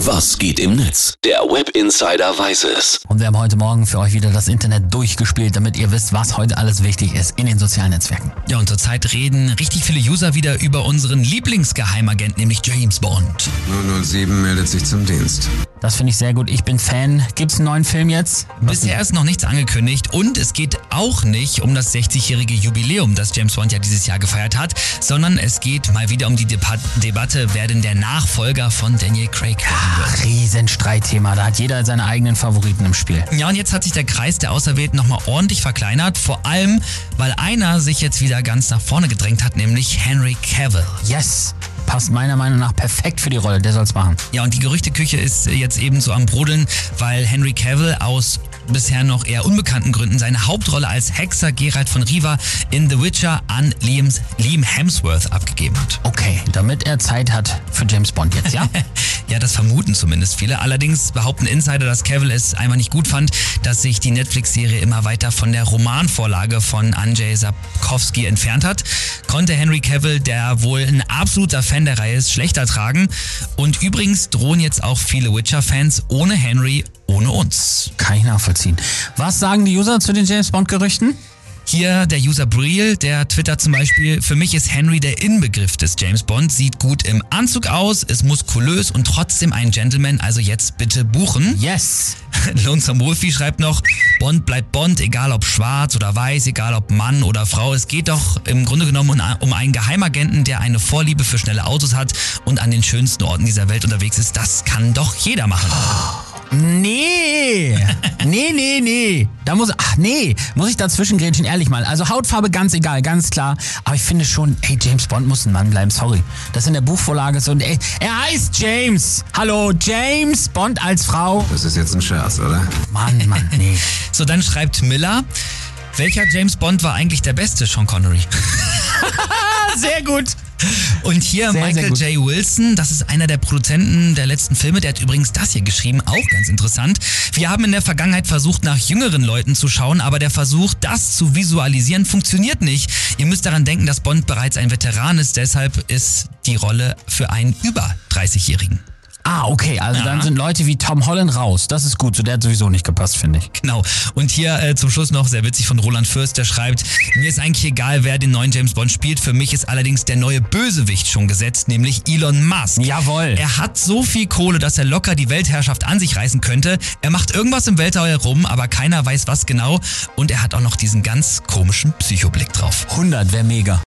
Was geht im Netz? Der Web Insider weiß es. Und wir haben heute Morgen für euch wieder das Internet durchgespielt, damit ihr wisst, was heute alles wichtig ist in den sozialen Netzwerken. Ja, und zurzeit reden richtig viele User wieder über unseren Lieblingsgeheimagent, nämlich James Bond. 007 meldet sich zum Dienst. Das finde ich sehr gut. Ich bin Fan. Gibt's einen neuen Film jetzt? Was Bisher ist noch nichts angekündigt und es geht auch nicht um das 60-jährige Jubiläum, das James Bond ja dieses Jahr gefeiert hat, sondern es geht mal wieder um die Depa Debatte, wer denn der Nachfolger von Daniel Craig werden wird. Riesenstreitthema. Da hat jeder seine eigenen Favoriten im Spiel. Ja, und jetzt hat sich der Kreis der Auserwählten nochmal ordentlich verkleinert, vor allem, weil einer sich jetzt wieder ganz nach vorne gedrängt hat, nämlich Henry Cavill. Yes. Passt meiner Meinung nach perfekt für die Rolle. Der soll's machen. Ja, und die Gerüchteküche ist jetzt ebenso am Brodeln, weil Henry Cavill aus bisher noch eher unbekannten Gründen seine Hauptrolle als Hexer Geralt von Riva in The Witcher an Liams, Liam Hemsworth abgegeben hat. Okay, damit er Zeit hat für James Bond jetzt, ja? Ja, das vermuten zumindest viele. Allerdings behaupten Insider, dass Cavill es einmal nicht gut fand, dass sich die Netflix-Serie immer weiter von der Romanvorlage von Andrzej Sapkowski entfernt hat. Konnte Henry Cavill, der wohl ein absoluter Fan der Reihe ist, schlechter tragen. Und übrigens drohen jetzt auch viele Witcher-Fans ohne Henry, ohne uns. Kann ich nachvollziehen. Was sagen die User zu den James Bond-Gerüchten? Hier der User Briel, der twittert zum Beispiel, für mich ist Henry der Inbegriff des James Bond, sieht gut im Anzug aus, ist muskulös und trotzdem ein Gentleman, also jetzt bitte buchen. Yes. Lonesome Wolfie schreibt noch, Bond bleibt Bond, egal ob schwarz oder weiß, egal ob Mann oder Frau. Es geht doch im Grunde genommen um- um einen Geheimagenten, der eine Vorliebe für schnelle Autos hat und an den schönsten Orten dieser Welt unterwegs ist. Das kann doch jeder machen. Nee. Nee, nee, nee. Da muss, ach nee, muss ich dazwischen grätschen, ehrlich mal. Also Hautfarbe ganz egal, ganz klar. Aber ich finde schon, ey, James Bond muss ein Mann bleiben, sorry. Das in der Buchvorlage ist und ey, er heißt James. Hallo, James Bond als Frau. Das ist jetzt ein Scherz, oder? Mann, Mann, nee. So, dann schreibt Miller, welcher James Bond war eigentlich der beste, Sean Connery? Sehr gut. Und hier Sehr, sehr Michael gut. J. Wilson, das ist einer der Produzenten der letzten Filme, der hat übrigens das hier geschrieben, auch ganz interessant. Wir haben in der Vergangenheit versucht, nach jüngeren Leuten zu schauen, aber der Versuch, das zu visualisieren, funktioniert nicht. Ihr müsst daran denken, dass Bond bereits ein Veteran ist, deshalb ist die Rolle für einen über 30-Jährigen. Ah, okay, also dann sind Leute wie Tom Holland raus. Das ist gut, so der hat sowieso nicht gepasst, finde ich. Genau. Und hier äh, zum Schluss noch sehr witzig von Roland Fürst, der schreibt, mir ist eigentlich egal, wer den neuen James Bond spielt. Für mich ist allerdings der neue Bösewicht schon gesetzt, nämlich Elon Musk. Jawohl. Er hat so viel Kohle, dass er locker die Weltherrschaft an sich reißen könnte. Er macht irgendwas im Weltall herum, aber keiner weiß was genau. Und er hat auch noch diesen ganz komischen Psychoblick drauf. 100 wäre mega.